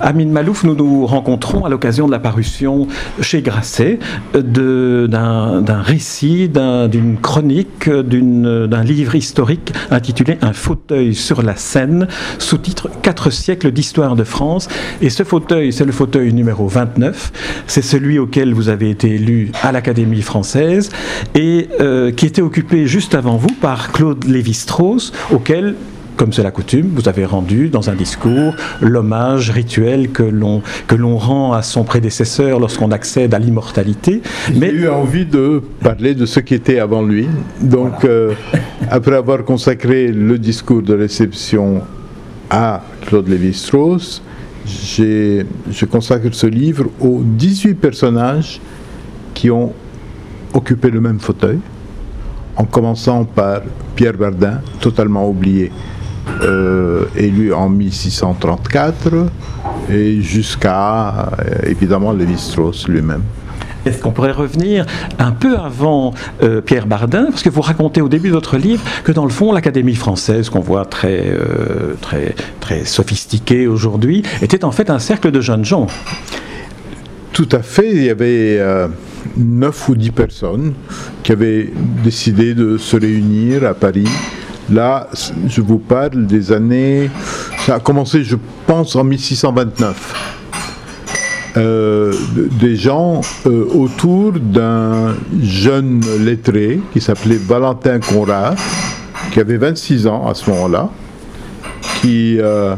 Amine Malouf, nous nous rencontrons à l'occasion de la parution chez Grasset d'un récit, d'une chronique, d'un livre historique intitulé Un fauteuil sur la Seine, sous-titre Quatre siècles d'histoire de France. Et ce fauteuil, c'est le fauteuil numéro 29. C'est celui auquel vous avez été élu à l'Académie française et euh, qui était occupé juste avant vous par Claude Lévi-Strauss, auquel comme c'est la coutume, vous avez rendu dans un discours l'hommage rituel que l'on que l'on rend à son prédécesseur lorsqu'on accède à l'immortalité. Mais J'ai eu envie de parler de ce qui était avant lui. Donc, euh, après avoir consacré le discours de réception à Claude Lévi-Strauss, je consacre ce livre aux 18 personnages qui ont occupé le même fauteuil, en commençant par Pierre Bardin, totalement oublié euh, élu en 1634 et jusqu'à euh, évidemment Lévi-Strauss lui-même. Est-ce qu'on pourrait revenir un peu avant euh, Pierre Bardin? Parce que vous racontez au début de votre livre que dans le fond, l'Académie française, qu'on voit très, très, très sophistiquée aujourd'hui, était en fait un cercle de jeunes gens. Tout à fait. Il y avait neuf ou dix personnes qui avaient décidé de se réunir à Paris Là, je vous parle des années. Ça a commencé, je pense, en 1629. Euh, des gens euh, autour d'un jeune lettré qui s'appelait Valentin Conrad, qui avait 26 ans à ce moment-là, euh,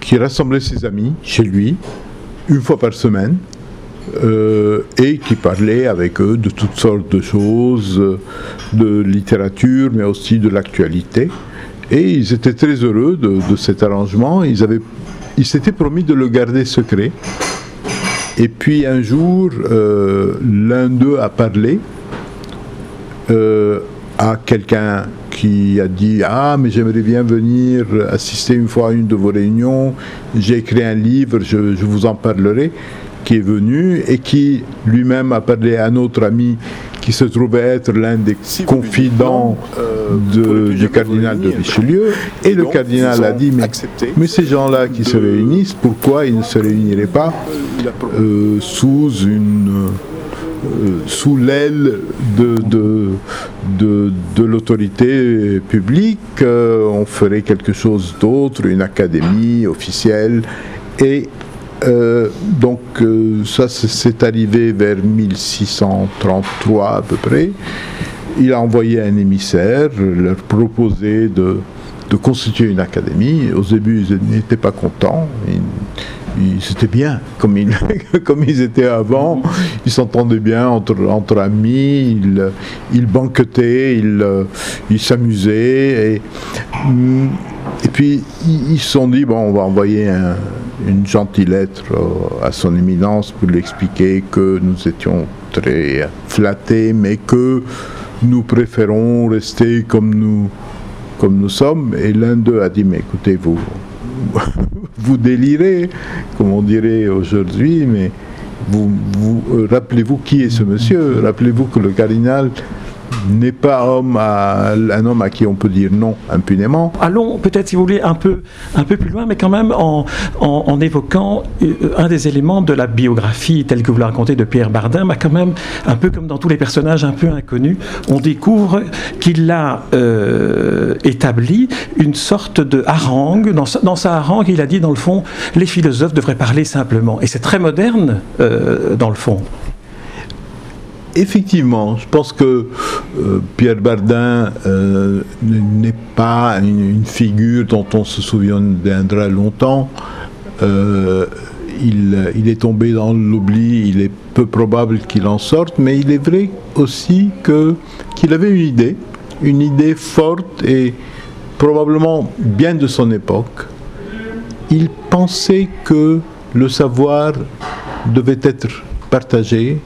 qui rassemblait ses amis chez lui une fois par semaine euh, et qui parlait avec eux de toutes sortes de choses, de littérature, mais aussi de l'actualité. Et ils étaient très heureux de, cet arrangement. Ils, avaient, ils s'étaient promis de le garder secret. Et puis un jour, euh, l'un d'eux a parlé euh, à quelqu'un qui a dit Ah, mais j'aimerais bien venir assister une fois à une de vos réunions. J'ai écrit un livre, je, je vous en parlerai qui est venu et qui lui-même a parlé à un autre ami qui se trouvait être l'un des confidents euh, du cardinal de Richelieu. Et, le cardinal a dit, mais, mais ces gens-là qui se réunissent, pourquoi ils ne se réuniraient pas euh, sous une... Euh, sous l'aile de, de, de, de l'autorité publique, on ferait quelque chose d'autre, une académie officielle, et euh, donc euh, ça c'est arrivé vers 1633 à peu près. Il a envoyé un émissaire, leur proposé de, constituer une académie. Au début, ils n'étaient pas contents. C'était bien, comme ils, ils étaient avant. Ils s'entendaient bien entre, amis, ils, ils banquetaient, ils ils s'amusaient. Et, et puis, ils se sont dit, bon, on va envoyer une gentille lettre à son éminence pour lui expliquer que nous étions très flattés, mais que nous préférons rester comme nous, comme nous sommes. Et l'un d'eux a dit, mais écoutez, vous, vous délirez, comme on dirait aujourd'hui, mais vous, vous euh, rappelez-vous qui est ce monsieur? Rappelez-vous que le cardinal n'est pas homme à, un homme à qui on peut dire non impunément. Allons peut-être, si vous voulez, un peu, un peu plus loin, mais quand même en, en, évoquant euh, un des éléments de la biographie telle que vous la racontez de Pierre Bardin, mais quand même, un peu comme dans tous les personnages un peu inconnus, on découvre qu'il a euh, établi une sorte de harangue. Dans sa, dans sa, harangue, il a dit, dans le fond, les philosophes devraient parler simplement. Et c'est très moderne, euh, dans le fond. Effectivement, je pense que euh, Pierre Bardin euh, n'est pas une, figure dont on se souviendra longtemps. Euh, il, est tombé dans l'oubli, il est peu probable qu'il en sorte, mais il est vrai aussi qu'il avait une idée, une idée forte et probablement bien de son époque, il pensait que le savoir devait être partagé,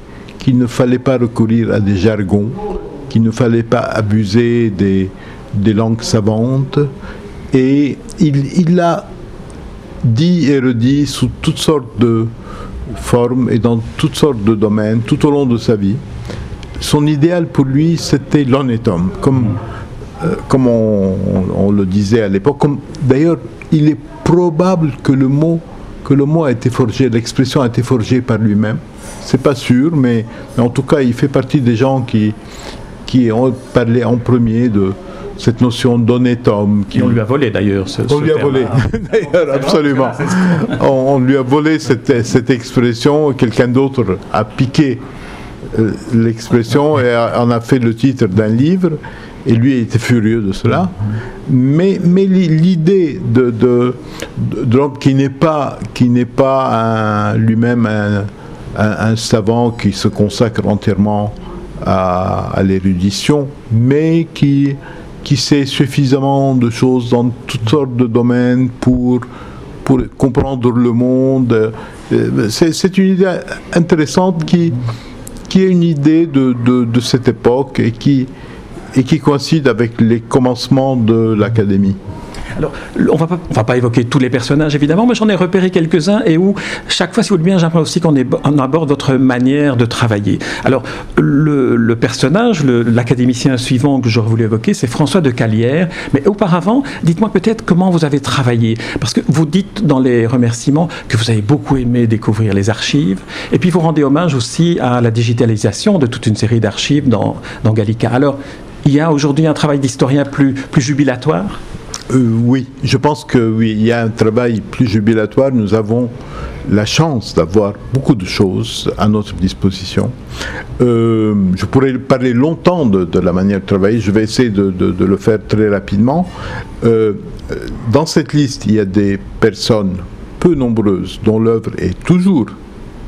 qu'il ne fallait pas recourir à des jargons, qu'il ne fallait pas abuser des, langues savantes. Et il, il a dit et redit sous toutes sortes de formes et dans toutes sortes de domaines tout au long de sa vie. Son idéal pour lui, c'était l'honnête homme, comme, euh, comme on, le disait à l'époque. D'ailleurs, il est probable que le mot que le mot a été forgé, l'expression a été forgée par lui-même. C'est pas sûr, mais, en tout cas, il fait partie des gens qui, qui ont parlé en premier de, cette notion d'honnête homme. Qui... on lui a volé d'ailleurs ce, On lui a volé, d'ailleurs, absolument. on, lui a volé cette, cette expression, quelqu'un d'autre a piqué euh, l'expression et en a fait le titre d'un livre, et lui était furieux de cela. Mais, mais l'idée de, de, l'homme qui n'est pas, qui n'est pas lui-même un, un, savant qui se consacre entièrement à, l'érudition, mais qui, qui sait suffisamment de choses dans toutes sortes de domaines pour, pour comprendre le monde. Euh, c'est une idée intéressante qui, qui est une idée de, de, de cette époque et qui, et qui coïncide avec les commencements de l'académie. Alors, on va pas, va pas évoquer tous les personnages évidemment, mais j'en ai repéré quelques-uns et où chaque fois, si vous le bien, j'aimerais aussi qu'on aborde votre manière de travailler. Alors, le, personnage, l'académicien suivant que j'aurais voulu évoquer, c'est François de Calière. Mais auparavant, dites-moi peut-être comment vous avez travaillé, parce que vous dites dans les remerciements que vous avez beaucoup aimé découvrir les archives, et puis vous rendez hommage aussi à la digitalisation de toute une série d'archives dans, dans Gallica. Alors, il y a aujourd'hui un travail d'historien plus, plus jubilatoire? Euh, oui, je pense que oui, il y a un travail plus jubilatoire. Nous avons la chance d'avoir beaucoup de choses à notre disposition. Euh, je pourrais parler longtemps de, la manière de travailler. Je vais essayer de, le faire très rapidement. Euh, dans cette liste, il y a des personnes peu nombreuses dont l'œuvre est toujours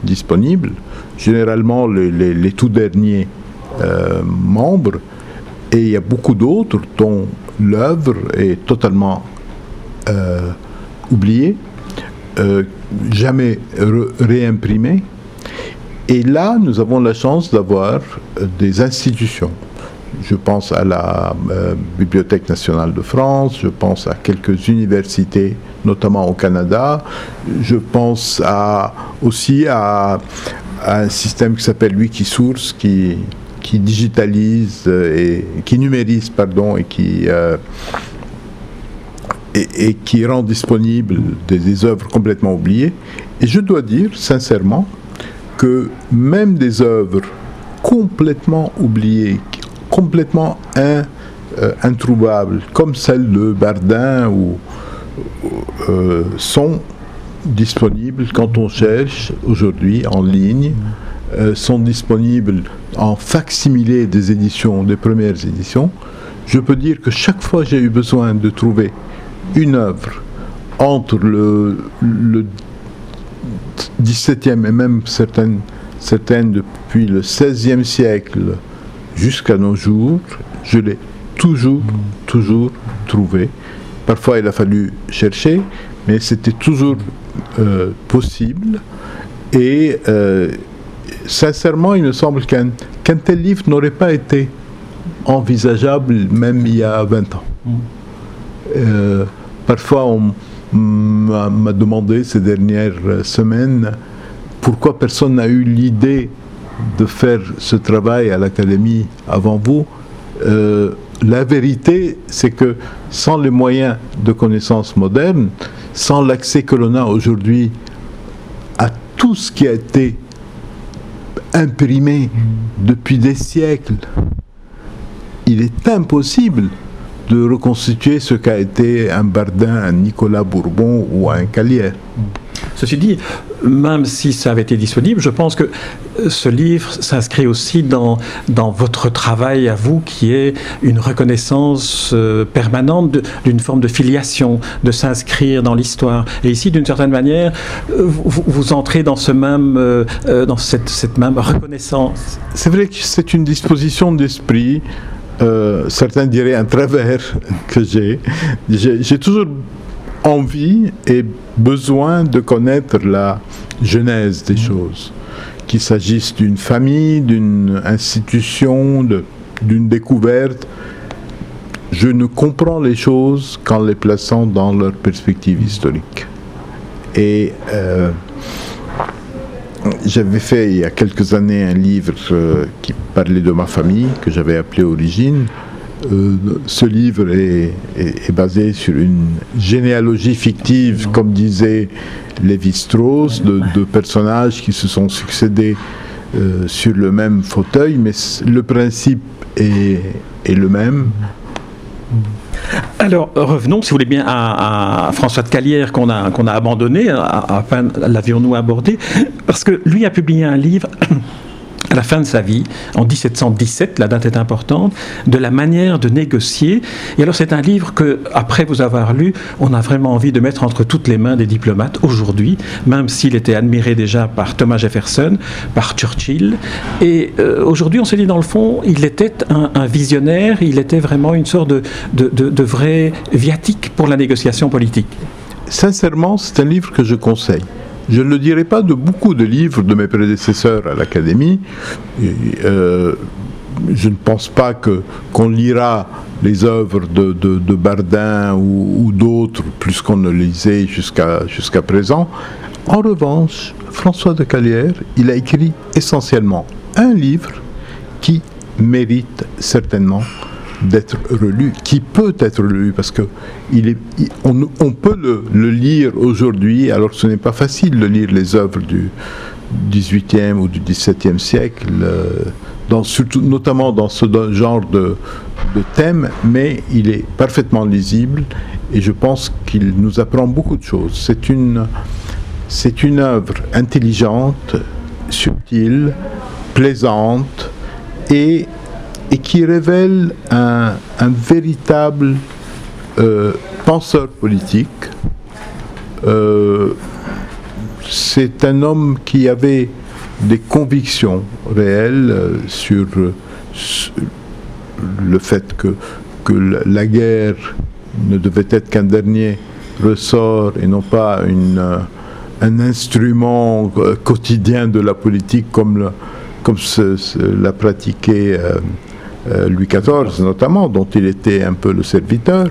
disponible. Généralement, les, tout derniers membres. Et il y a beaucoup d'autres dont l'œuvre est totalement euh, oubliée, euh, jamais réimprimée. Et là, nous avons la chance d'avoir euh, des institutions. Je pense à la Bibliothèque nationale de France, je pense à quelques universités, notamment au Canada. Je pense aussi à, un système qui s'appelle Wikisource, qui, qui digitalise euh, et qui numérise pardon et qui euh, et, qui rend disponible des, œuvres complètement oubliées. Et je dois dire sincèrement que même des œuvres complètement oubliées, complètement euh, introuvables, comme celle de Bardin, ou, sont disponibles quand on cherche aujourd'hui en ligne. Euh, sont disponibles en facsimilé des éditions, des premières éditions, je peux dire que chaque fois j'ai eu besoin de trouver une œuvre entre le, le 17e et même certaines, certaines depuis le 16e siècle jusqu'à nos jours, je l'ai toujours, toujours trouvé. Parfois il a fallu chercher, mais c'était toujours euh, possible. Et euh, sincèrement, il me semble qu'un tel livre n'aurait pas été envisageable même il y a 20 ans. Mm. Euh, parfois, on m'a demandé ces dernières semaines pourquoi personne n'a eu l'idée de faire ce travail à l'Académie avant vous. Euh, la vérité, c'est que sans les moyens de connaissance moderne, sans l'accès que l'on a aujourd'hui à tout ce qui a été imprimé depuis des siècles. Il est impossible de reconstituer ce qu'a été un Bardin, un Nicolas Bourbon ou un Calière. Ceci dit, même si ça avait été disponible, je pense que ce livre s'inscrit aussi dans, dans votre travail à vous, qui est une reconnaissance euh, permanente d'une forme de filiation, de s'inscrire dans l'histoire. Et ici, d'une certaine manière, euh, vous, entrez dans, ce même, euh, dans cette, cette même reconnaissance. C'est vrai que c'est une disposition d'esprit euh, certains diraient un travers que j'ai. J'ai toujours envie et besoin de connaître la genèse des choses, qu'il s'agisse d'une famille, d'une institution, d'une découverte. Je ne comprends les choses qu'en les plaçant dans leur perspective historique. Et euh, j'avais fait il y a quelques années un livre euh, qui parlait de ma famille, que j'avais appelé Origine. Euh, ce livre est, basé sur une généalogie fictive, comme disait Lévi-Strauss, de, personnages qui se sont succédés euh, sur le même fauteuil, mais le principe est, le même. Alors revenons, si vous voulez bien, à, François de Calière qu'on a, qu'on a abandonné, à, l'avions-nous abordé, parce que lui a publié un livre à la fin de sa vie, en 1717, la date est importante, de la manière de négocier. Et alors c'est un livre que, après vous avoir lu, on a vraiment envie de mettre entre toutes les mains des diplomates aujourd'hui, même s'il était admiré déjà par Thomas Jefferson, par Churchill. Et euh, aujourd'hui, on se dit dans le fond, il était un, visionnaire, il était vraiment une sorte de, de, de vrai viatique pour la négociation politique. Sincèrement, c'est un livre que je conseille. Je ne le dirai pas de beaucoup de livres de mes prédécesseurs à l'Académie. Euh, je ne pense pas qu'on lira les œuvres de, Bardin ou, d'autres plus qu'on ne lisait jusqu'à jusqu'à présent. En revanche, François de Calière, il a écrit essentiellement un livre qui mérite certainement d'être relu, qui peut être relu, parce que il est, on, peut le, lire aujourd'hui, alors ce n'est pas facile de lire les œuvres du 18e ou du 17e siècle, euh, notamment dans ce genre de, de thème, mais il est parfaitement lisible et je pense qu'il nous apprend beaucoup de choses. C'est une, c'est une œuvre intelligente, subtile, plaisante et et qui révèle un, véritable euh, penseur politique. Euh, c'est un homme qui avait des convictions réelles euh, sur, le fait que, que la guerre ne devait être qu'un dernier ressort et non pas un instrument quotidien de la politique comme, comme l'a pratiqué Louis XIV notamment, dont il était un peu le serviteur,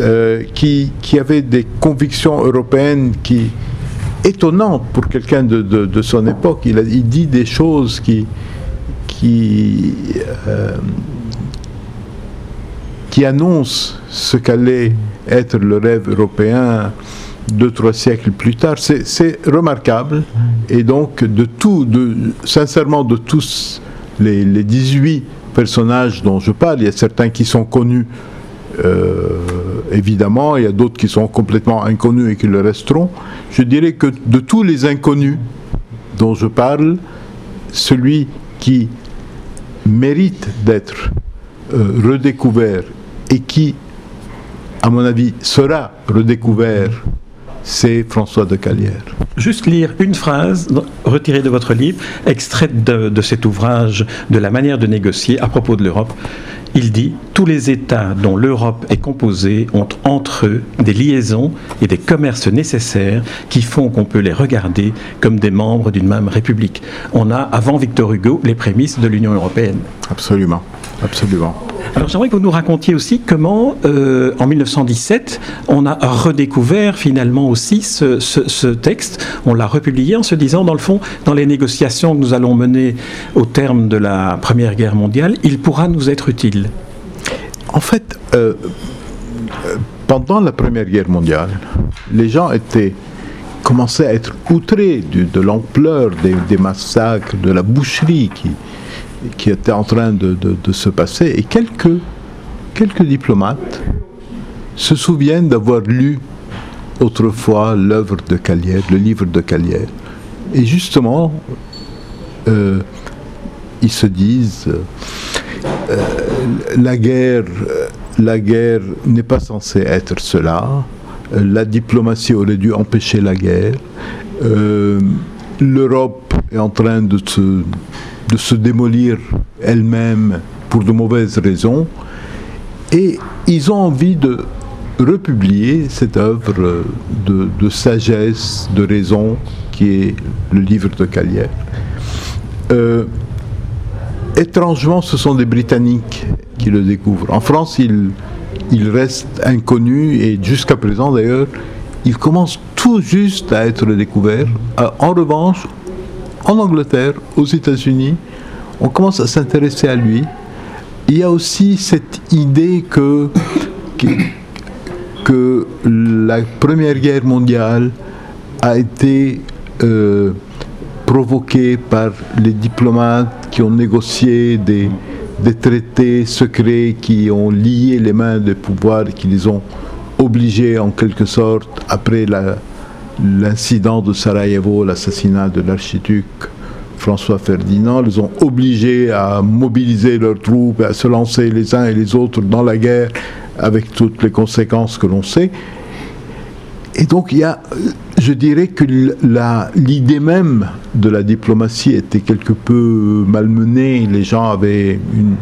euh, qui, qui, avait des convictions européennes qui étonnantes pour quelqu'un de, de, son époque. Il, dit des choses qui, qui, euh, qui annoncent ce qu'allait être le rêve européen deux, trois siècles plus tard. C'est remarquable. Et donc, de tout, de, sincèrement, de tous les, les 18 personnages dont je parle. Il y a certains qui sont connus, euh, évidemment, il y a d'autres qui sont complètement inconnus et qui le resteront. Je dirais que de tous les inconnus dont je parle, celui qui mérite d'être euh, redécouvert et qui, à mon avis, sera redécouvert c'est François de Calière. Juste lire une phrase retirée de votre livre, extraite de, cet ouvrage de la manière de négocier à propos de l'Europe. Il dit Tous les États dont l'Europe est composée ont entre eux des liaisons et des commerces nécessaires qui font qu'on peut les regarder comme des membres d'une même république. On a, avant Victor Hugo, les prémices de l'Union européenne. Absolument, absolument. Alors j'aimerais que vous nous racontiez aussi comment, euh, en 1917, on a redécouvert finalement aussi ce, texte. On l'a republié en se disant, dans le fond, dans les négociations que nous allons mener au terme de la Première Guerre mondiale, il pourra nous être utile. En fait, euh, pendant la Première Guerre mondiale, les gens étaient commençaient à être outrés de, l'ampleur des, des, massacres, de la boucherie qui, qui était en train de, se passer, et quelques, quelques diplomates se souviennent d'avoir lu autrefois l'œuvre de Calière, le livre de Calière. Et justement, euh, ils se disent, euh, la guerre, la guerre n'est pas censée être cela, la diplomatie aurait dû empêcher la guerre, euh, l'Europe est en train de se de se démolir elle-même pour de mauvaises raisons. Et ils ont envie de republier cette œuvre de, sagesse, de raison, qui est le livre de Calière. Euh, étrangement, ce sont des Britanniques qui le découvrent. En France, il, il reste inconnu et jusqu'à présent d'ailleurs, il commence tout juste à être découvert. Euh, en revanche, en Angleterre, aux États-Unis, on commence à s'intéresser à lui. Il y a aussi cette idée que, que la Première Guerre mondiale a été euh, provoquée par les diplomates qui ont négocié des, des traités secrets qui ont lié les mains des pouvoirs qui les ont obligés en quelque sorte, après l'incident de Sarajevo, l'assassinat de l'archiduc François Ferdinand, les ont obligés à mobiliser leurs troupes, à se lancer les uns et les autres dans la guerre avec toutes les conséquences que l'on sait. Et donc il y a, je dirais que l'idée même de la diplomatie était quelque peu malmenée. Les gens avaient une,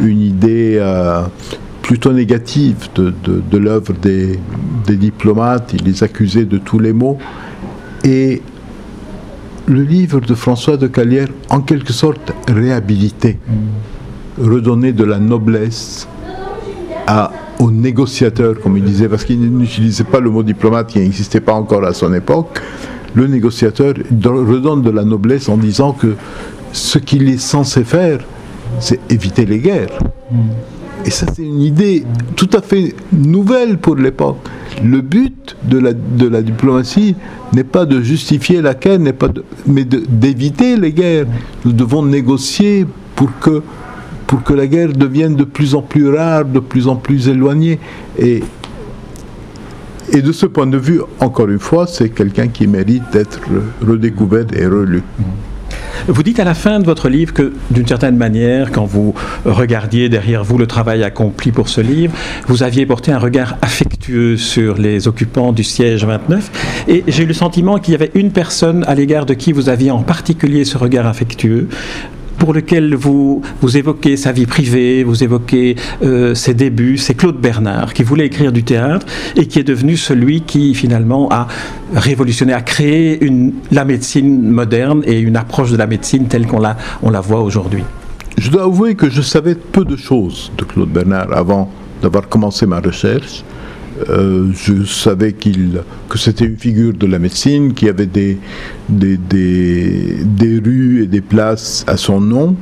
idée euh, plutôt négative de, l'œuvre des, diplomates. Ils les accusaient de tous les maux. Et le livre de François de Calière, en quelque sorte, réhabilité, redonner de la noblesse à aux négociateurs, comme il disait, parce qu'il n'utilisait pas le mot diplomate qui n'existait pas encore à son époque, le négociateur redonne de la noblesse en disant que ce qu'il est censé faire, c'est éviter les guerres. Et ça, c'est une idée tout à fait nouvelle pour l'époque. Le but de la, diplomatie n'est pas de justifier la guerre, pas mais d'éviter les guerres. Nous devons négocier pour que pour que la guerre devienne de plus en plus rare, de plus en plus éloignée. Et de ce point de vue, encore une fois, c'est quelqu'un qui mérite d'être redécouvert et relu. Vous dites à la fin de votre livre que, d'une certaine manière, quand vous regardiez derrière vous le travail accompli pour ce livre, vous aviez porté un regard affectueux sur les occupants du siège 29. Et j'ai eu le sentiment qu'il y avait une personne à l'égard de qui vous aviez en particulier ce regard affectueux, pour lequel vous, vous évoquez sa vie privée, vous évoquez euh, ses débuts, c'est Claude Bernard, qui voulait écrire du théâtre et qui est devenu celui qui finalement a révolutionné, a créé la médecine moderne et une approche de la médecine telle qu'on on la voit aujourd'hui. Je dois avouer que je savais peu de choses de Claude Bernard avant d'avoir commencé ma recherche. Euh, je savais qu'il, que c'était une figure de la médecine, qu'il y avait des, des, des, rues et des places à son nom,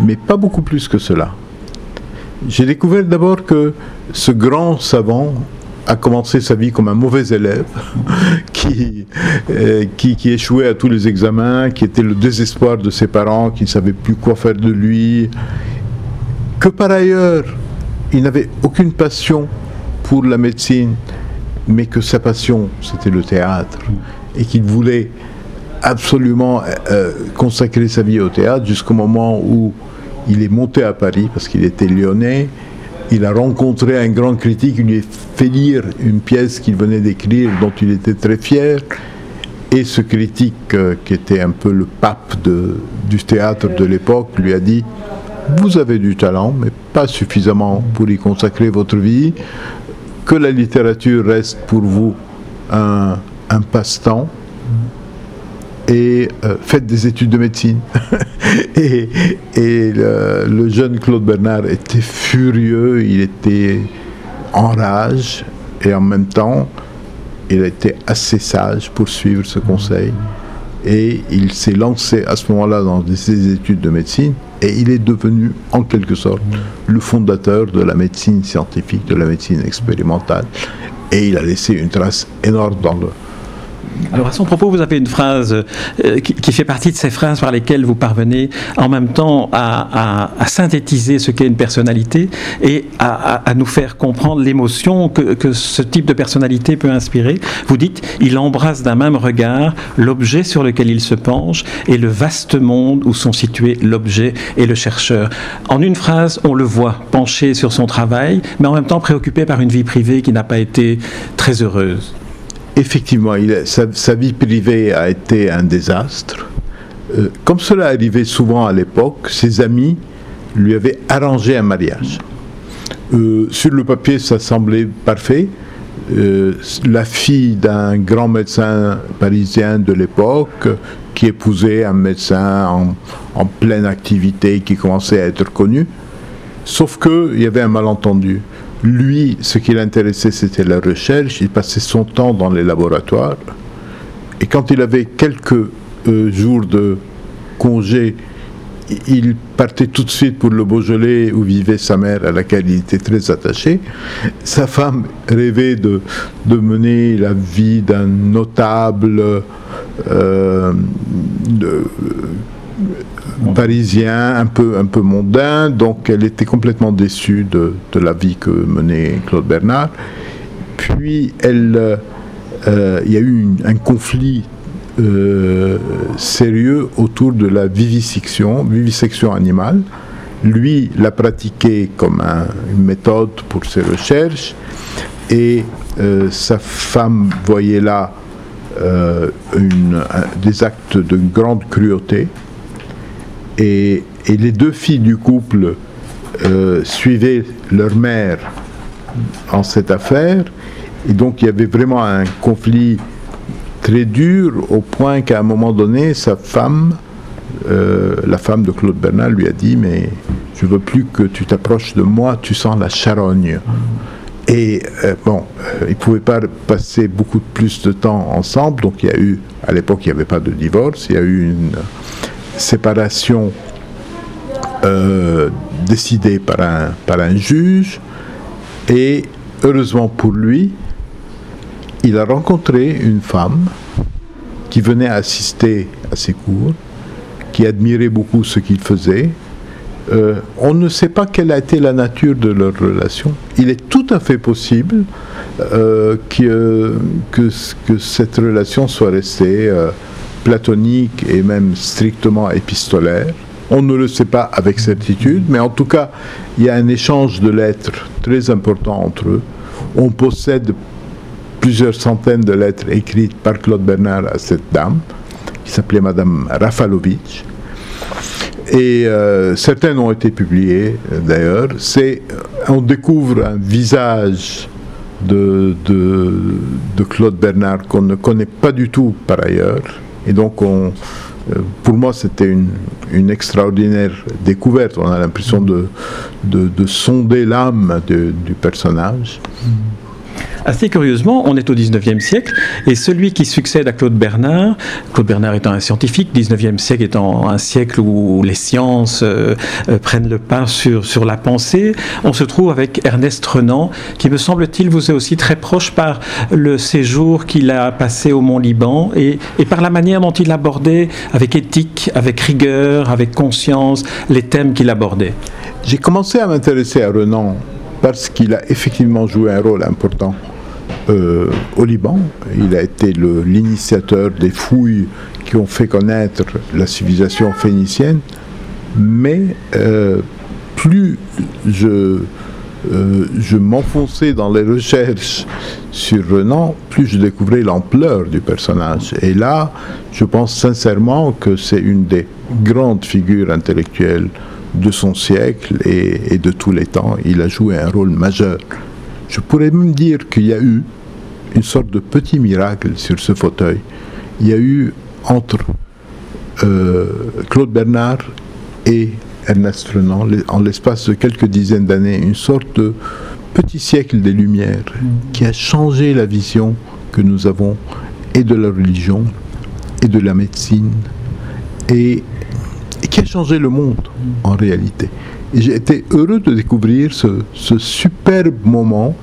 mais pas beaucoup plus que cela. J'ai découvert d'abord que ce grand savant a commencé sa vie comme un mauvais élève qui, euh, qui, qui, échouait à tous les examens, qui était le désespoir de ses parents, qui ne savaient plus quoi faire de lui, que par ailleurs, il n'avait aucune passion pour la médecine, mais que sa passion, c'était le théâtre, et qu'il voulait absolument euh, consacrer sa vie au théâtre jusqu'au moment où il est monté à Paris, parce qu'il était lyonnais, il a rencontré un grand critique, il lui a fait lire une pièce qu'il venait d'écrire, dont il était très fier, et ce critique, euh, qui était un peu le pape de, du théâtre de l'époque, lui a dit, vous avez du talent, mais pas suffisamment pour y consacrer votre vie que la littérature reste pour vous un, passe-temps et euh, faites des études de médecine. et, le, jeune Claude Bernard était furieux, il était en rage et en même temps, il était assez sage pour suivre ce conseil. Et il s'est lancé à ce moment-là dans ses études de médecine et il est devenu en quelque sorte le fondateur de la médecine scientifique, de la médecine expérimentale. Et il a laissé une trace énorme dans le, alors à son propos, vous avez une phrase euh, qui, fait partie de ces phrases par lesquelles vous parvenez en même temps à, synthétiser ce qu'est une personnalité et à, nous faire comprendre l'émotion que, ce type de personnalité peut inspirer. Vous dites, il embrasse d'un même regard l'objet sur lequel il se penche et le vaste monde où sont situés l'objet et le chercheur. En une phrase, on le voit penché sur son travail, mais en même temps préoccupé par une vie privée qui n'a pas été très heureuse. Effectivement, sa, vie privée a été un désastre. Euh, comme cela arrivait souvent à l'époque, ses amis lui avait arrangé un mariage. Euh, sur le papier, ça semblait parfait. Euh, la fille d'un grand médecin parisien de l'époque qui épousait un médecin en, en, pleine activité qui commençait à être connu. Sauf qu'il y avait un malentendu. Lui, ce qui l'intéressait, c'était la recherche. Il passait son temps dans les laboratoires. Et quand il avait quelques euh, jours de congé, il partait tout de suite pour le Beaujolais où vivait sa mère à laquelle il était très attaché. Sa femme rêvait de, mener la vie d'un notable euh, parisien, un peu, un peu mondain, donc elle était complètement déçue de, de la vie que menait Claude Bernard. Puis euh, il y a eu un conflit euh, sérieux autour de la vivisection, vivisection animale. Lui l'a pratiqué comme un, une méthode pour ses recherches et euh, sa femme voyait là des actes de grande cruauté. Et, les deux filles du couple euh, suivaient leur mère en cette affaire. Et donc il y avait vraiment un conflit très dur au point qu'à un moment donné, sa femme, euh, la femme de Claude Bernard, lui a dit Mais je veux plus que tu t'approches de moi, tu sens la charogne. Et euh, bon, ils ne pouvaient pas passer beaucoup plus de temps ensemble, donc il y a eu, à l'époque, il n'y avait pas de divorce, il y a eu une séparation euh, décidée par un, par un juge, et heureusement pour lui, il a rencontré une femme qui venait assister à ses cours, qui admirait beaucoup ce qu'il faisait. Euh, on ne sait pas quelle a été la nature de leur relation. Il est tout à fait possible euh, que, que, cette relation soit restée platonique et même strictement épistolaire. On ne le sait pas avec certitude, mais en tout cas, il y a un échange de lettres très important entre eux. On possède plusieurs centaines de lettres écrites par Claude Bernard à cette dame, qui s'appelait Madame Rafalovitch. Et euh, certaines ont été publiées d'ailleurs. On découvre un visage de Claude Bernard qu'on ne connaît pas du tout par ailleurs. Et donc, on, pour moi, c'était une, extraordinaire découverte. On a l'impression de, de, de sonder l'âme du personnage. Mmh. Assez curieusement, on est au 19e siècle et celui qui succède à Claude Bernard, Claude Bernard étant un scientifique, 19e siècle étant un siècle où les sciences euh, euh, prennent le pas sur, sur la pensée, on se trouve avec Ernest Renan, qui me semble-t-il vous est aussi très proche par le séjour qu'il a passé au Mont-Liban et, et par la manière dont il abordait avec éthique, avec rigueur, avec conscience les thèmes qu'il abordait. J'ai commencé à m'intéresser à Renan parce qu'il a effectivement joué un rôle important euh, au Liban. Il a été l'initiateur des fouilles qui ont fait connaître la civilisation phénicienne. Mais euh, plus je, euh, je m'enfonçais dans les recherches sur Renan, plus je découvrais l'ampleur du personnage. Et là, je pense sincèrement que c'est une des grandes figures intellectuelles de son siècle et, de tous les temps. Il a joué un rôle majeur. Je pourrais même dire qu'il y a eu une sorte de petit miracle sur ce fauteuil. Il y a eu entre euh, Claude Bernard et Ernest Renan, en l'espace de quelques dizaines d'années, une sorte de petit siècle des Lumières qui a changé la vision que nous avons et de la religion et de la médecine et, qui a changé le monde en réalité. J'ai été heureux de découvrir ce superbe moment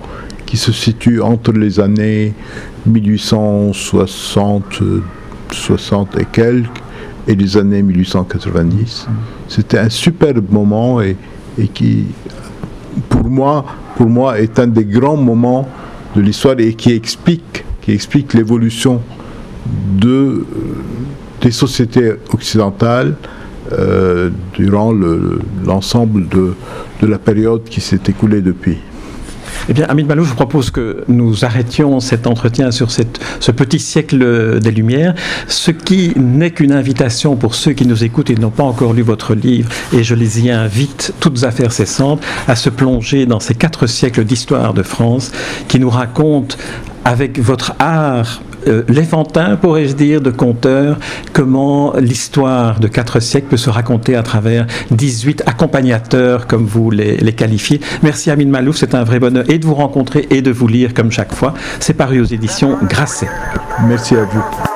qui se situe entre les années 1860 60 et quelques et les années 1890. C'était un superbe moment et, et, qui, pour moi, pour moi, est un des grands moments de l'histoire et qui explique, qui explique l'évolution de, des sociétés occidentales euh, durant l'ensemble le, de, de la période qui s'est écoulée depuis. Eh bien, Amit Malou, je propose que nous arrêtions cet entretien sur ce petit siècle des Lumières, ce qui n'est qu'une invitation pour ceux qui nous écoutent et n'ont pas encore lu votre livre, et je les y invite, toutes affaires cessantes, à se plonger dans ces quatre siècles d'histoire de France qui nous racontent avec votre art euh, l'enfantin, pourrais-je dire, de conteur, comment l'histoire de quatre siècles peut se raconter à travers 18 accompagnateurs, comme vous les, les qualifiez. Merci Amine Malouf, c'est un vrai bonheur et de vous rencontrer et de vous lire comme chaque fois. C'est paru aux éditions Grasset. Merci à vous.